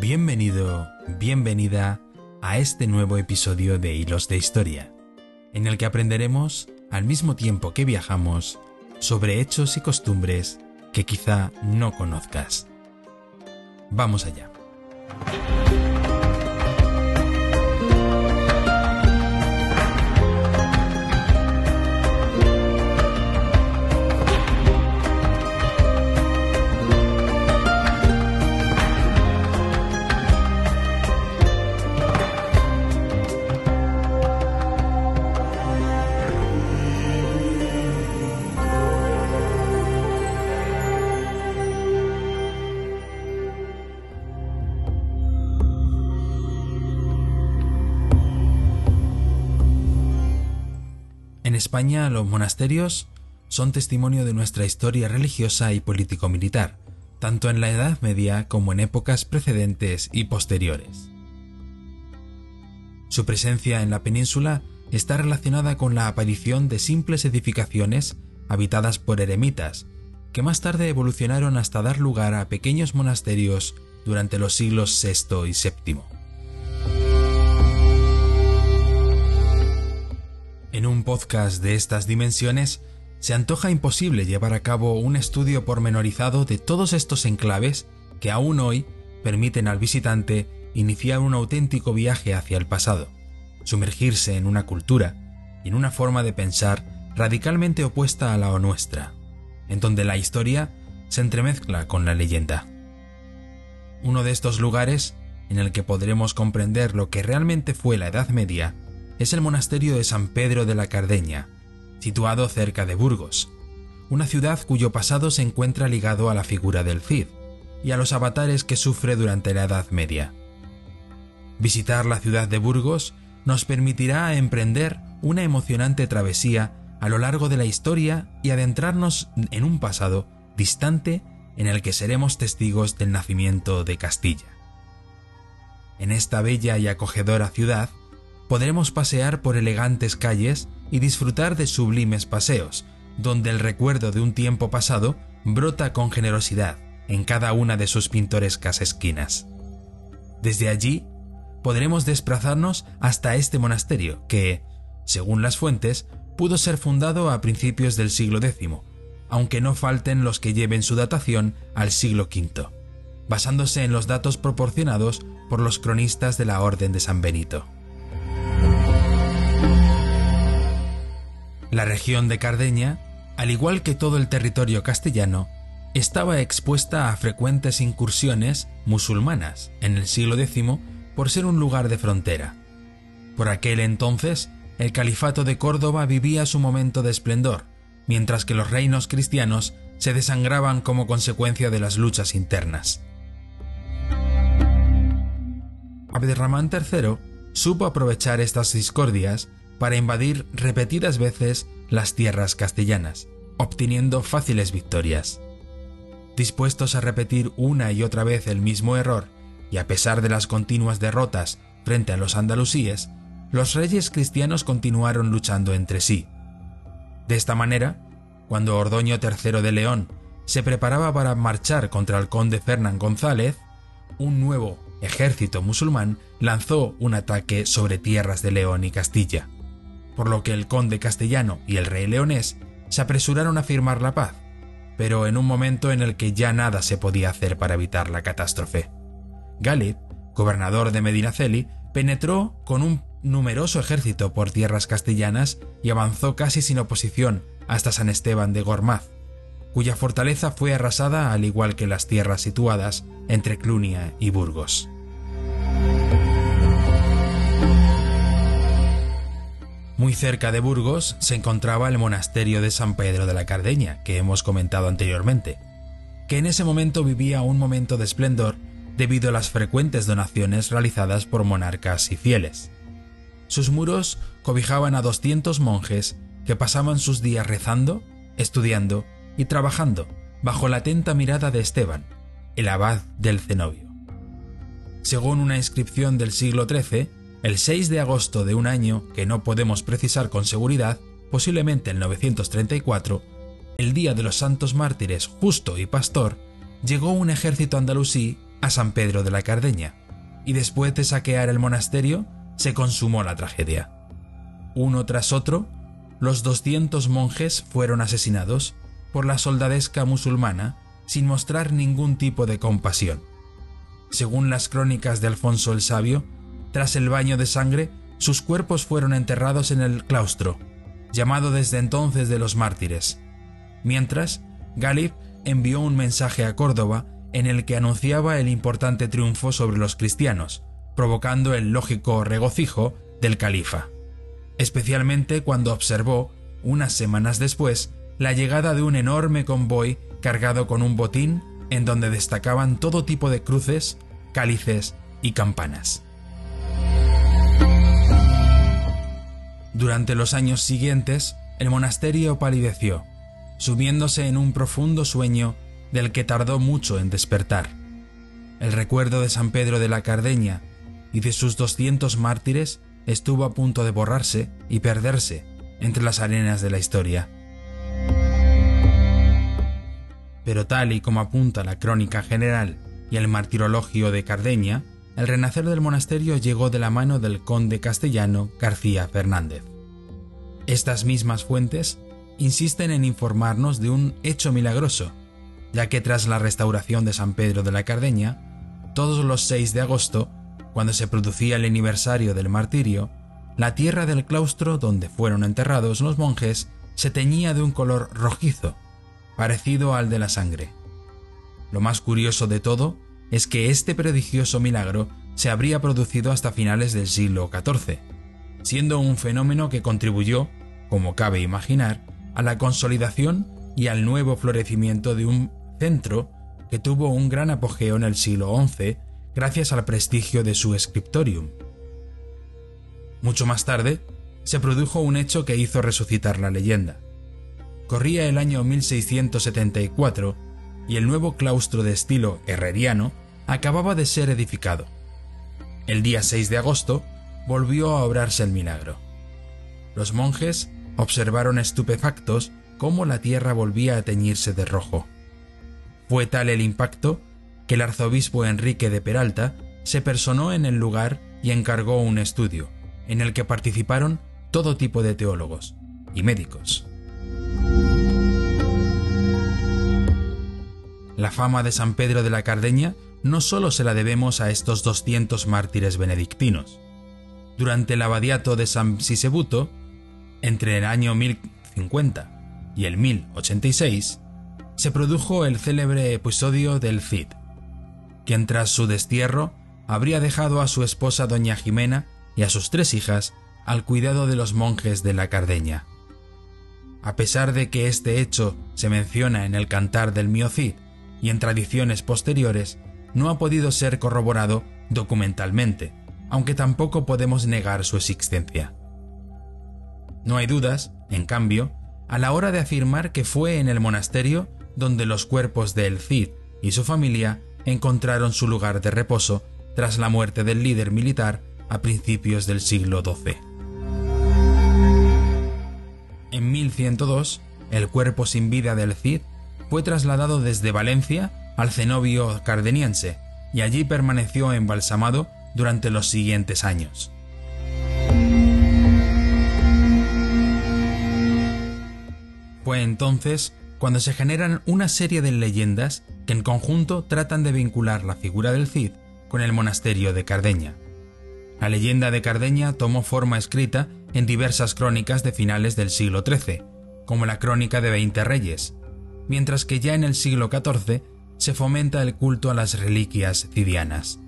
Bienvenido, bienvenida a este nuevo episodio de Hilos de Historia, en el que aprenderemos, al mismo tiempo que viajamos, sobre hechos y costumbres que quizá no conozcas. Vamos allá. España los monasterios son testimonio de nuestra historia religiosa y político-militar, tanto en la Edad Media como en épocas precedentes y posteriores. Su presencia en la península está relacionada con la aparición de simples edificaciones habitadas por eremitas, que más tarde evolucionaron hasta dar lugar a pequeños monasterios durante los siglos VI y VII. En un podcast de estas dimensiones, se antoja imposible llevar a cabo un estudio pormenorizado de todos estos enclaves que aún hoy permiten al visitante iniciar un auténtico viaje hacia el pasado, sumergirse en una cultura y en una forma de pensar radicalmente opuesta a la nuestra, en donde la historia se entremezcla con la leyenda. Uno de estos lugares en el que podremos comprender lo que realmente fue la Edad Media es el monasterio de San Pedro de la Cardeña, situado cerca de Burgos, una ciudad cuyo pasado se encuentra ligado a la figura del Cid y a los avatares que sufre durante la Edad Media. Visitar la ciudad de Burgos nos permitirá emprender una emocionante travesía a lo largo de la historia y adentrarnos en un pasado distante en el que seremos testigos del nacimiento de Castilla. En esta bella y acogedora ciudad podremos pasear por elegantes calles y disfrutar de sublimes paseos, donde el recuerdo de un tiempo pasado brota con generosidad en cada una de sus pintorescas esquinas. Desde allí podremos desplazarnos hasta este monasterio que, según las fuentes, pudo ser fundado a principios del siglo X, aunque no falten los que lleven su datación al siglo V, basándose en los datos proporcionados por los cronistas de la Orden de San Benito. La región de Cardeña, al igual que todo el territorio castellano, estaba expuesta a frecuentes incursiones musulmanas en el siglo X por ser un lugar de frontera. Por aquel entonces, el califato de Córdoba vivía su momento de esplendor, mientras que los reinos cristianos se desangraban como consecuencia de las luchas internas. Abderramán III supo aprovechar estas discordias para invadir repetidas veces las tierras castellanas, obteniendo fáciles victorias. Dispuestos a repetir una y otra vez el mismo error, y a pesar de las continuas derrotas frente a los andalusíes, los reyes cristianos continuaron luchando entre sí. De esta manera, cuando Ordoño III de León se preparaba para marchar contra el conde Fernán González, un nuevo ejército musulmán lanzó un ataque sobre tierras de León y Castilla por lo que el conde castellano y el rey leonés se apresuraron a firmar la paz, pero en un momento en el que ya nada se podía hacer para evitar la catástrofe. Galip, gobernador de Medinaceli, penetró con un numeroso ejército por tierras castellanas y avanzó casi sin oposición hasta San Esteban de Gormaz, cuya fortaleza fue arrasada al igual que las tierras situadas entre Clunia y Burgos. Muy cerca de Burgos se encontraba el monasterio de San Pedro de la Cardeña, que hemos comentado anteriormente, que en ese momento vivía un momento de esplendor debido a las frecuentes donaciones realizadas por monarcas y fieles. Sus muros cobijaban a 200 monjes que pasaban sus días rezando, estudiando y trabajando bajo la atenta mirada de Esteban, el abad del cenobio. Según una inscripción del siglo XIII, el 6 de agosto de un año que no podemos precisar con seguridad, posiblemente el 934, el día de los santos mártires Justo y Pastor, llegó un ejército andalusí a San Pedro de la Cardeña, y después de saquear el monasterio se consumó la tragedia. Uno tras otro, los 200 monjes fueron asesinados por la soldadesca musulmana sin mostrar ningún tipo de compasión. Según las crónicas de Alfonso el Sabio, tras el baño de sangre, sus cuerpos fueron enterrados en el claustro, llamado desde entonces de los mártires. Mientras, Galip envió un mensaje a Córdoba en el que anunciaba el importante triunfo sobre los cristianos, provocando el lógico regocijo del califa, especialmente cuando observó, unas semanas después, la llegada de un enorme convoy cargado con un botín en donde destacaban todo tipo de cruces, cálices y campanas. Durante los años siguientes, el monasterio palideció, subiéndose en un profundo sueño del que tardó mucho en despertar. El recuerdo de San Pedro de la Cardeña y de sus 200 mártires estuvo a punto de borrarse y perderse entre las arenas de la historia. Pero tal y como apunta la crónica general y el martirologio de Cardeña, el renacer del monasterio llegó de la mano del conde castellano García Fernández. Estas mismas fuentes insisten en informarnos de un hecho milagroso, ya que tras la restauración de San Pedro de la Cardeña, todos los 6 de agosto, cuando se producía el aniversario del martirio, la tierra del claustro donde fueron enterrados los monjes se teñía de un color rojizo, parecido al de la sangre. Lo más curioso de todo es que este prodigioso milagro se habría producido hasta finales del siglo XIV, siendo un fenómeno que contribuyó, como cabe imaginar, a la consolidación y al nuevo florecimiento de un centro que tuvo un gran apogeo en el siglo XI gracias al prestigio de su scriptorium. Mucho más tarde, se produjo un hecho que hizo resucitar la leyenda. Corría el año 1674 y el nuevo claustro de estilo herreriano acababa de ser edificado. El día 6 de agosto volvió a obrarse el milagro. Los monjes observaron estupefactos cómo la tierra volvía a teñirse de rojo. Fue tal el impacto que el arzobispo Enrique de Peralta se personó en el lugar y encargó un estudio, en el que participaron todo tipo de teólogos y médicos. La fama de San Pedro de la Cardeña no solo se la debemos a estos 200 mártires benedictinos. Durante el abadiato de San Sisebuto, entre el año 1050 y el 1086, se produjo el célebre episodio del Cid, quien tras su destierro habría dejado a su esposa doña Jimena y a sus tres hijas al cuidado de los monjes de la Cardeña. A pesar de que este hecho se menciona en el Cantar del Miocid y en tradiciones posteriores, no ha podido ser corroborado documentalmente, aunque tampoco podemos negar su existencia. No hay dudas, en cambio, a la hora de afirmar que fue en el monasterio donde los cuerpos de El Cid y su familia encontraron su lugar de reposo tras la muerte del líder militar a principios del siglo XII. En 1102, el cuerpo sin vida del Cid fue trasladado desde Valencia al cenobio cardeniense y allí permaneció embalsamado durante los siguientes años. Fue entonces cuando se generan una serie de leyendas que en conjunto tratan de vincular la figura del Cid con el monasterio de Cardeña. La leyenda de Cardeña tomó forma escrita en diversas crónicas de finales del siglo XIII, como la Crónica de Veinte Reyes, mientras que ya en el siglo XIV se fomenta el culto a las reliquias cidianas.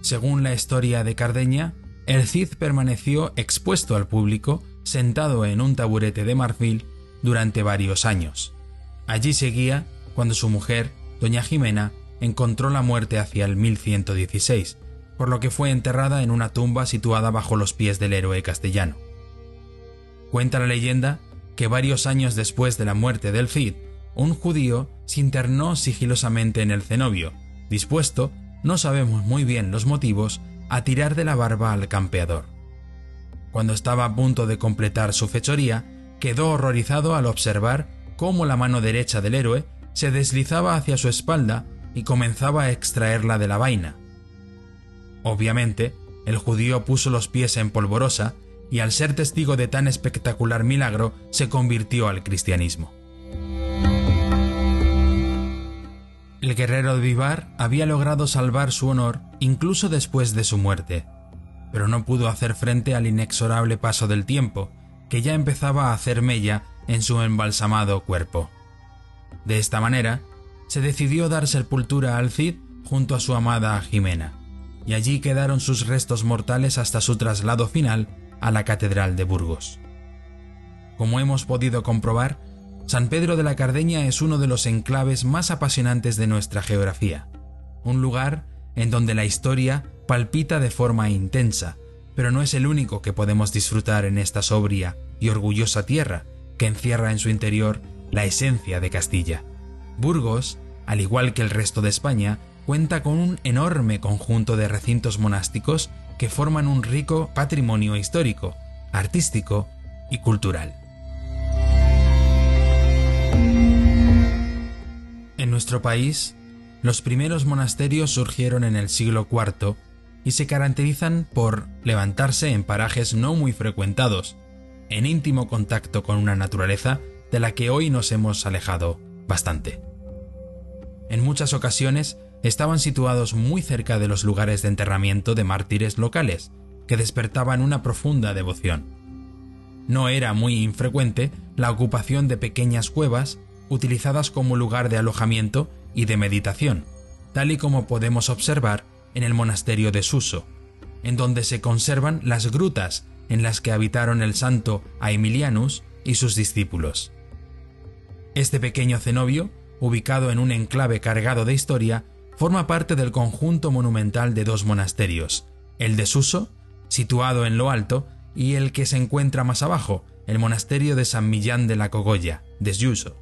Según la historia de Cardeña, el Cid permaneció expuesto al público sentado en un taburete de marfil durante varios años. Allí seguía cuando su mujer, doña Jimena, encontró la muerte hacia el 1116, por lo que fue enterrada en una tumba situada bajo los pies del héroe castellano. Cuenta la leyenda que varios años después de la muerte del Cid, un judío se internó sigilosamente en el cenobio, dispuesto, no sabemos muy bien los motivos, a tirar de la barba al campeador. Cuando estaba a punto de completar su fechoría, quedó horrorizado al observar cómo la mano derecha del héroe se deslizaba hacia su espalda y comenzaba a extraerla de la vaina. Obviamente, el judío puso los pies en polvorosa y al ser testigo de tan espectacular milagro se convirtió al cristianismo. El guerrero de Vivar había logrado salvar su honor incluso después de su muerte, pero no pudo hacer frente al inexorable paso del tiempo, que ya empezaba a hacer mella en su embalsamado cuerpo. De esta manera, se decidió dar sepultura al Cid junto a su amada Jimena, y allí quedaron sus restos mortales hasta su traslado final a la Catedral de Burgos. Como hemos podido comprobar, San Pedro de la Cardeña es uno de los enclaves más apasionantes de nuestra geografía, un lugar en donde la historia palpita de forma intensa, pero no es el único que podemos disfrutar en esta sobria y orgullosa tierra que encierra en su interior la esencia de Castilla. Burgos, al igual que el resto de España, cuenta con un enorme conjunto de recintos monásticos que forman un rico patrimonio histórico, artístico y cultural. En nuestro país, los primeros monasterios surgieron en el siglo IV y se caracterizan por levantarse en parajes no muy frecuentados, en íntimo contacto con una naturaleza de la que hoy nos hemos alejado bastante. En muchas ocasiones estaban situados muy cerca de los lugares de enterramiento de mártires locales, que despertaban una profunda devoción. No era muy infrecuente la ocupación de pequeñas cuevas utilizadas como lugar de alojamiento y de meditación, tal y como podemos observar en el monasterio de Suso, en donde se conservan las grutas en las que habitaron el santo Aemilianus y sus discípulos. Este pequeño cenobio, ubicado en un enclave cargado de historia, forma parte del conjunto monumental de dos monasterios, el de Suso, situado en lo alto, y el que se encuentra más abajo, el monasterio de San Millán de la Cogolla, Suso.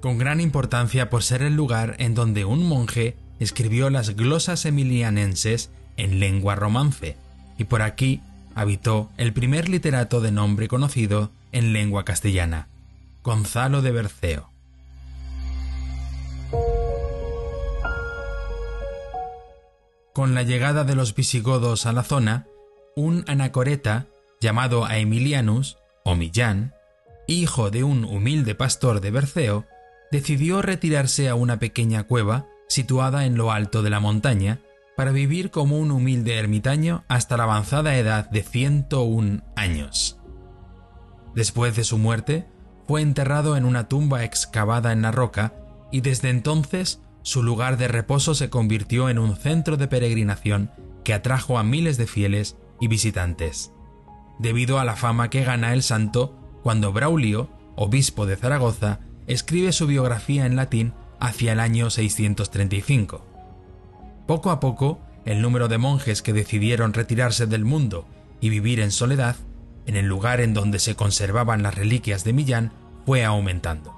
Con gran importancia por ser el lugar en donde un monje escribió las glosas emilianenses en lengua romance, y por aquí habitó el primer literato de nombre conocido en lengua castellana, Gonzalo de Berceo. Con la llegada de los visigodos a la zona, un anacoreta llamado Aemilianus, o Millán, hijo de un humilde pastor de Berceo, decidió retirarse a una pequeña cueva situada en lo alto de la montaña para vivir como un humilde ermitaño hasta la avanzada edad de 101 años. Después de su muerte, fue enterrado en una tumba excavada en la roca y desde entonces su lugar de reposo se convirtió en un centro de peregrinación que atrajo a miles de fieles y visitantes. Debido a la fama que gana el santo cuando Braulio, obispo de Zaragoza, escribe su biografía en latín hacia el año 635. Poco a poco, el número de monjes que decidieron retirarse del mundo y vivir en soledad, en el lugar en donde se conservaban las reliquias de Millán, fue aumentando.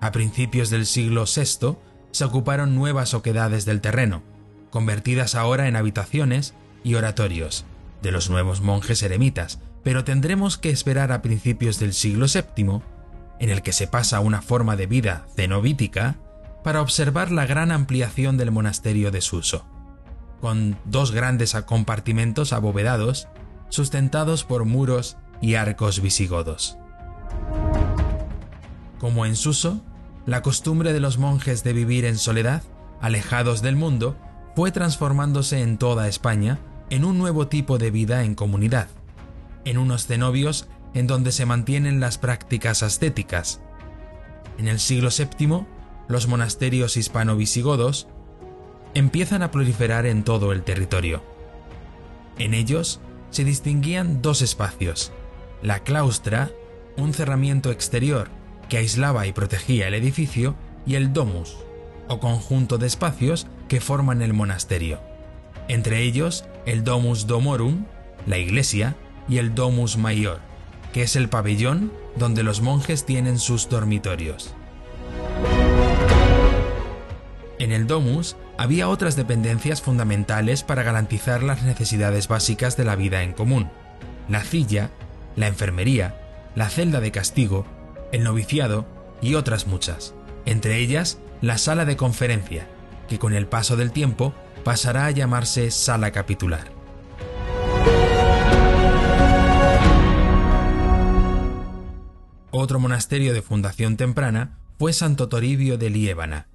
A principios del siglo VI, se ocuparon nuevas oquedades del terreno, convertidas ahora en habitaciones y oratorios de los nuevos monjes eremitas, pero tendremos que esperar a principios del siglo VII, en el que se pasa a una forma de vida cenobítica, para observar la gran ampliación del monasterio de Suso, con dos grandes compartimentos abovedados, sustentados por muros y arcos visigodos. Como en Suso, la costumbre de los monjes de vivir en soledad, alejados del mundo, fue transformándose en toda España en un nuevo tipo de vida en comunidad, en unos cenobios en donde se mantienen las prácticas ascéticas. En el siglo VII, los monasterios hispano-visigodos empiezan a proliferar en todo el territorio. En ellos se distinguían dos espacios, la claustra, un cerramiento exterior que aislaba y protegía el edificio, y el domus, o conjunto de espacios que forman el monasterio. Entre ellos, el domus domorum, la iglesia, y el domus mayor, que es el pabellón donde los monjes tienen sus dormitorios. En el domus había otras dependencias fundamentales para garantizar las necesidades básicas de la vida en común. La silla, la enfermería, la celda de castigo el noviciado y otras muchas. entre ellas la sala de conferencia, que con el paso del tiempo pasará a llamarse sala capitular. Otro monasterio de fundación temprana fue Santo Toribio de Liébana,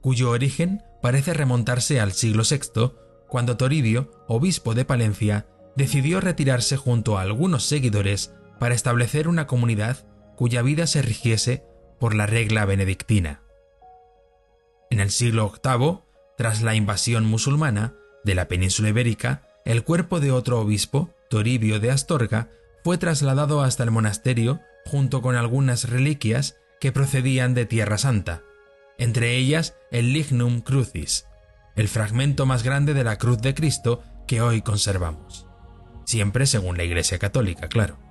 cuyo origen parece remontarse al siglo VI, cuando Toribio, obispo de Palencia, decidió retirarse junto a algunos seguidores para establecer una comunidad cuya vida se rigiese por la regla benedictina. En el siglo VIII, tras la invasión musulmana de la península ibérica, el cuerpo de otro obispo, Toribio de Astorga, fue trasladado hasta el monasterio junto con algunas reliquias que procedían de Tierra Santa, entre ellas el Lignum Crucis, el fragmento más grande de la cruz de Cristo que hoy conservamos. Siempre según la Iglesia Católica, claro.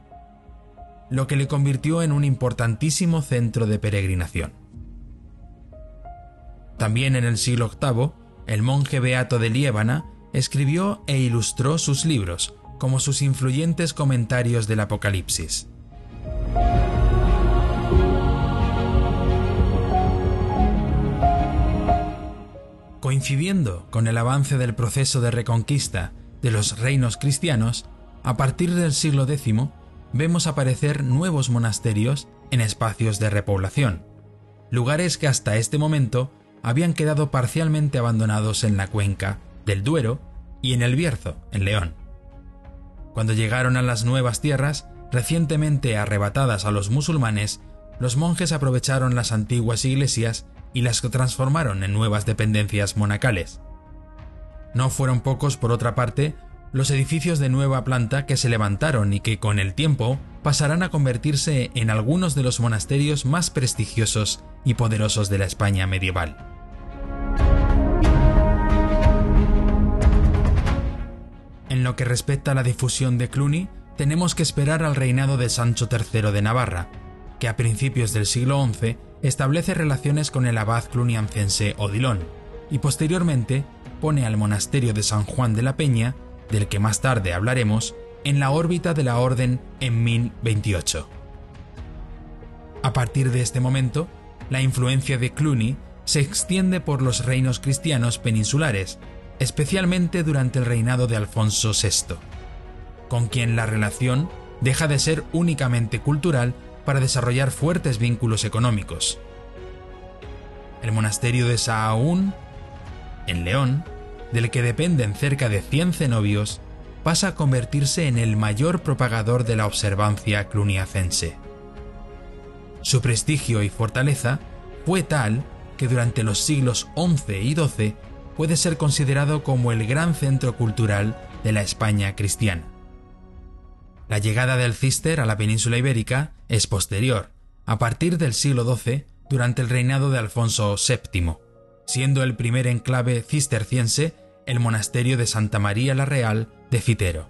Lo que le convirtió en un importantísimo centro de peregrinación. También en el siglo VIII, el monje beato de Liébana escribió e ilustró sus libros, como sus influyentes comentarios del Apocalipsis. Coincidiendo con el avance del proceso de reconquista de los reinos cristianos, a partir del siglo X vemos aparecer nuevos monasterios en espacios de repoblación, lugares que hasta este momento habían quedado parcialmente abandonados en la cuenca del Duero y en el Bierzo, en León. Cuando llegaron a las nuevas tierras, recientemente arrebatadas a los musulmanes, los monjes aprovecharon las antiguas iglesias y las transformaron en nuevas dependencias monacales. No fueron pocos, por otra parte, los edificios de nueva planta que se levantaron y que con el tiempo pasarán a convertirse en algunos de los monasterios más prestigiosos y poderosos de la España medieval. En lo que respecta a la difusión de Cluny, tenemos que esperar al reinado de Sancho III de Navarra, que a principios del siglo XI establece relaciones con el abad cluniancense Odilon, y posteriormente pone al monasterio de San Juan de la Peña, del que más tarde hablaremos, en la órbita de la orden en 1028. A partir de este momento, la influencia de Cluny se extiende por los reinos cristianos peninsulares, especialmente durante el reinado de Alfonso VI, con quien la relación deja de ser únicamente cultural para desarrollar fuertes vínculos económicos. El monasterio de Sahagún, en León, del que dependen cerca de 100 cenobios, pasa a convertirse en el mayor propagador de la observancia cluniacense. Su prestigio y fortaleza fue tal que durante los siglos XI y XII puede ser considerado como el gran centro cultural de la España cristiana. La llegada del cister a la península ibérica es posterior, a partir del siglo XII, durante el reinado de Alfonso VII, siendo el primer enclave cisterciense el monasterio de Santa María la Real de Citero,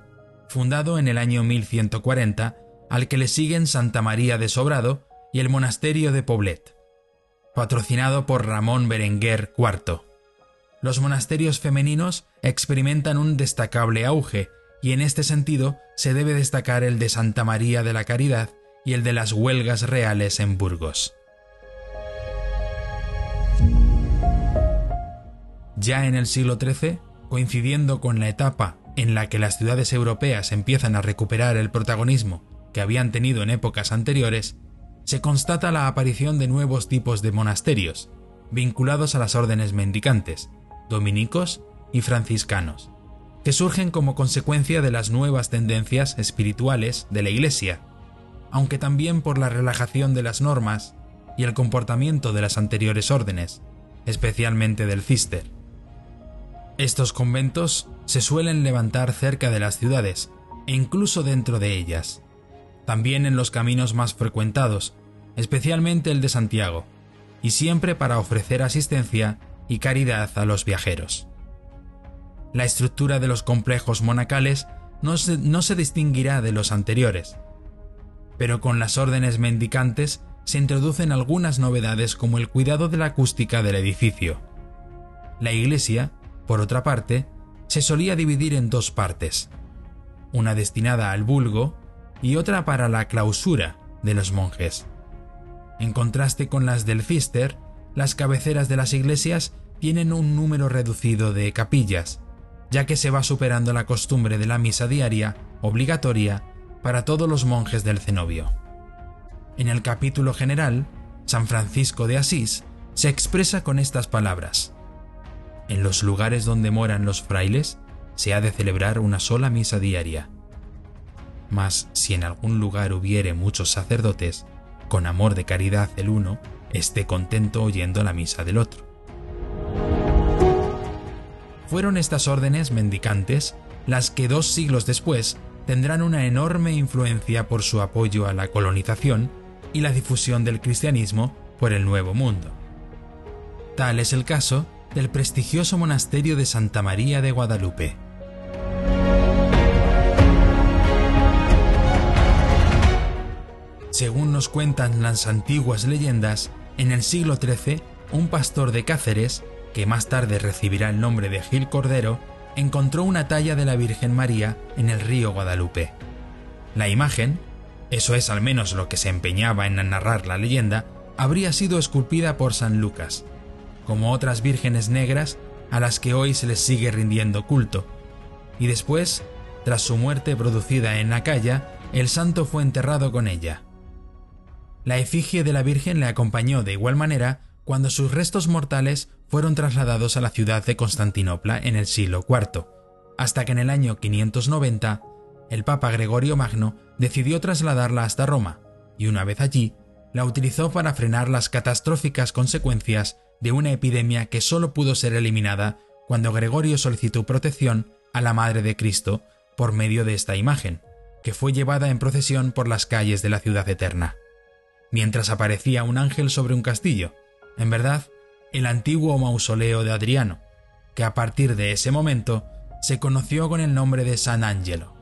fundado en el año 1140, al que le siguen Santa María de Sobrado y el monasterio de Poblet, patrocinado por Ramón Berenguer IV. Los monasterios femeninos experimentan un destacable auge y en este sentido se debe destacar el de Santa María de la Caridad y el de las huelgas reales en Burgos. Ya en el siglo XIII, coincidiendo con la etapa en la que las ciudades europeas empiezan a recuperar el protagonismo que habían tenido en épocas anteriores, se constata la aparición de nuevos tipos de monasterios, vinculados a las órdenes mendicantes, dominicos y franciscanos, que surgen como consecuencia de las nuevas tendencias espirituales de la Iglesia, aunque también por la relajación de las normas y el comportamiento de las anteriores órdenes, especialmente del cister. Estos conventos se suelen levantar cerca de las ciudades e incluso dentro de ellas, también en los caminos más frecuentados, especialmente el de Santiago, y siempre para ofrecer asistencia y caridad a los viajeros. La estructura de los complejos monacales no se, no se distinguirá de los anteriores, pero con las órdenes mendicantes se introducen algunas novedades como el cuidado de la acústica del edificio. La iglesia por otra parte, se solía dividir en dos partes, una destinada al vulgo y otra para la clausura de los monjes. En contraste con las del Cister, las cabeceras de las iglesias tienen un número reducido de capillas, ya que se va superando la costumbre de la misa diaria obligatoria para todos los monjes del cenobio. En el capítulo general, San Francisco de Asís se expresa con estas palabras. En los lugares donde moran los frailes se ha de celebrar una sola misa diaria. Mas si en algún lugar hubiere muchos sacerdotes, con amor de caridad el uno, esté contento oyendo la misa del otro. Fueron estas órdenes mendicantes las que dos siglos después tendrán una enorme influencia por su apoyo a la colonización y la difusión del cristianismo por el Nuevo Mundo. Tal es el caso del prestigioso monasterio de Santa María de Guadalupe. Según nos cuentan las antiguas leyendas, en el siglo XIII, un pastor de Cáceres, que más tarde recibirá el nombre de Gil Cordero, encontró una talla de la Virgen María en el río Guadalupe. La imagen, eso es al menos lo que se empeñaba en narrar la leyenda, habría sido esculpida por San Lucas, como otras vírgenes negras a las que hoy se les sigue rindiendo culto, y después, tras su muerte producida en Acaya, el santo fue enterrado con ella. La efigie de la Virgen le acompañó de igual manera cuando sus restos mortales fueron trasladados a la ciudad de Constantinopla en el siglo IV, hasta que en el año 590 el Papa Gregorio Magno decidió trasladarla hasta Roma, y una vez allí, la utilizó para frenar las catastróficas consecuencias de una epidemia que solo pudo ser eliminada cuando Gregorio solicitó protección a la Madre de Cristo por medio de esta imagen, que fue llevada en procesión por las calles de la ciudad eterna. Mientras aparecía un ángel sobre un castillo, en verdad, el antiguo mausoleo de Adriano, que a partir de ese momento se conoció con el nombre de San Angelo.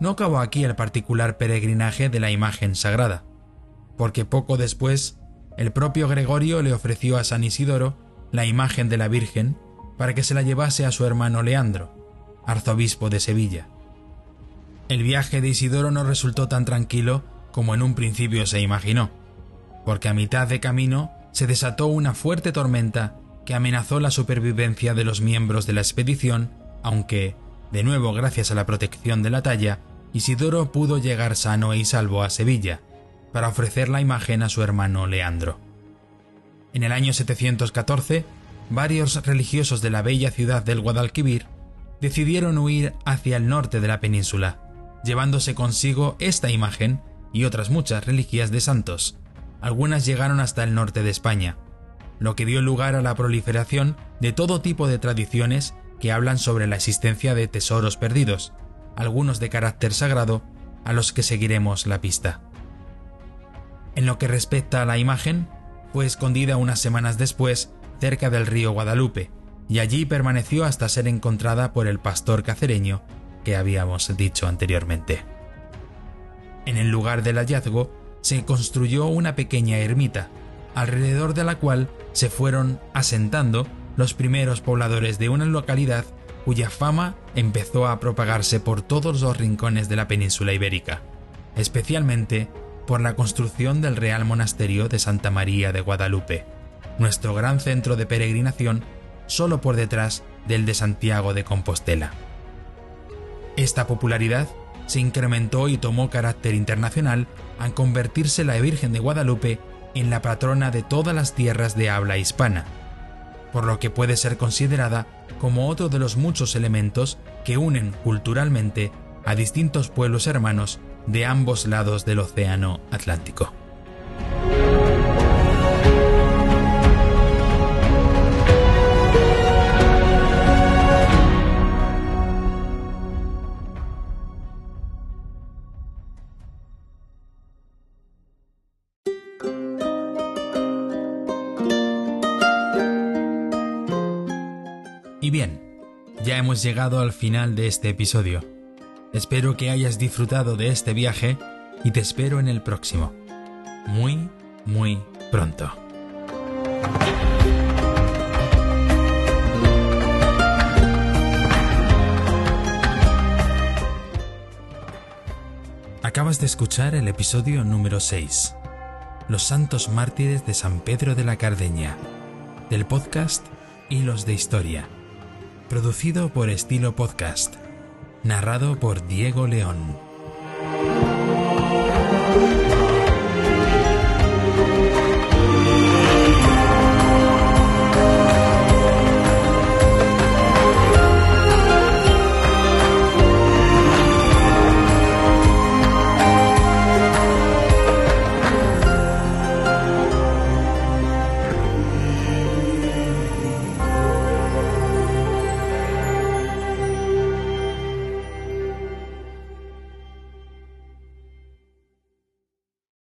No acabó aquí el particular peregrinaje de la imagen sagrada, porque poco después el propio Gregorio le ofreció a San Isidoro la imagen de la Virgen para que se la llevase a su hermano Leandro, arzobispo de Sevilla. El viaje de Isidoro no resultó tan tranquilo como en un principio se imaginó porque a mitad de camino se desató una fuerte tormenta que amenazó la supervivencia de los miembros de la expedición, aunque, de nuevo gracias a la protección de la talla, Isidoro pudo llegar sano y salvo a Sevilla, para ofrecer la imagen a su hermano Leandro. En el año 714, varios religiosos de la bella ciudad del Guadalquivir decidieron huir hacia el norte de la península, llevándose consigo esta imagen y otras muchas reliquias de santos, algunas llegaron hasta el norte de España, lo que dio lugar a la proliferación de todo tipo de tradiciones que hablan sobre la existencia de tesoros perdidos, algunos de carácter sagrado, a los que seguiremos la pista. En lo que respecta a la imagen, fue escondida unas semanas después cerca del río Guadalupe, y allí permaneció hasta ser encontrada por el pastor cacereño que habíamos dicho anteriormente. En el lugar del hallazgo se construyó una pequeña ermita, alrededor de la cual se fueron asentando los primeros pobladores de una localidad cuya fama empezó a propagarse por todos los rincones de la península ibérica, especialmente por la construcción del Real Monasterio de Santa María de Guadalupe, nuestro gran centro de peregrinación solo por detrás del de Santiago de Compostela. Esta popularidad se incrementó y tomó carácter internacional al convertirse la Virgen de Guadalupe en la patrona de todas las tierras de habla hispana, por lo que puede ser considerada como otro de los muchos elementos que unen culturalmente a distintos pueblos hermanos de ambos lados del Océano Atlántico. Y bien, ya hemos llegado al final de este episodio. Espero que hayas disfrutado de este viaje y te espero en el próximo. Muy, muy pronto. Acabas de escuchar el episodio número 6. los santos mártires de San Pedro de la Cardeña, del podcast Hilos de Historia, producido por Estilo Podcast, narrado por Diego León.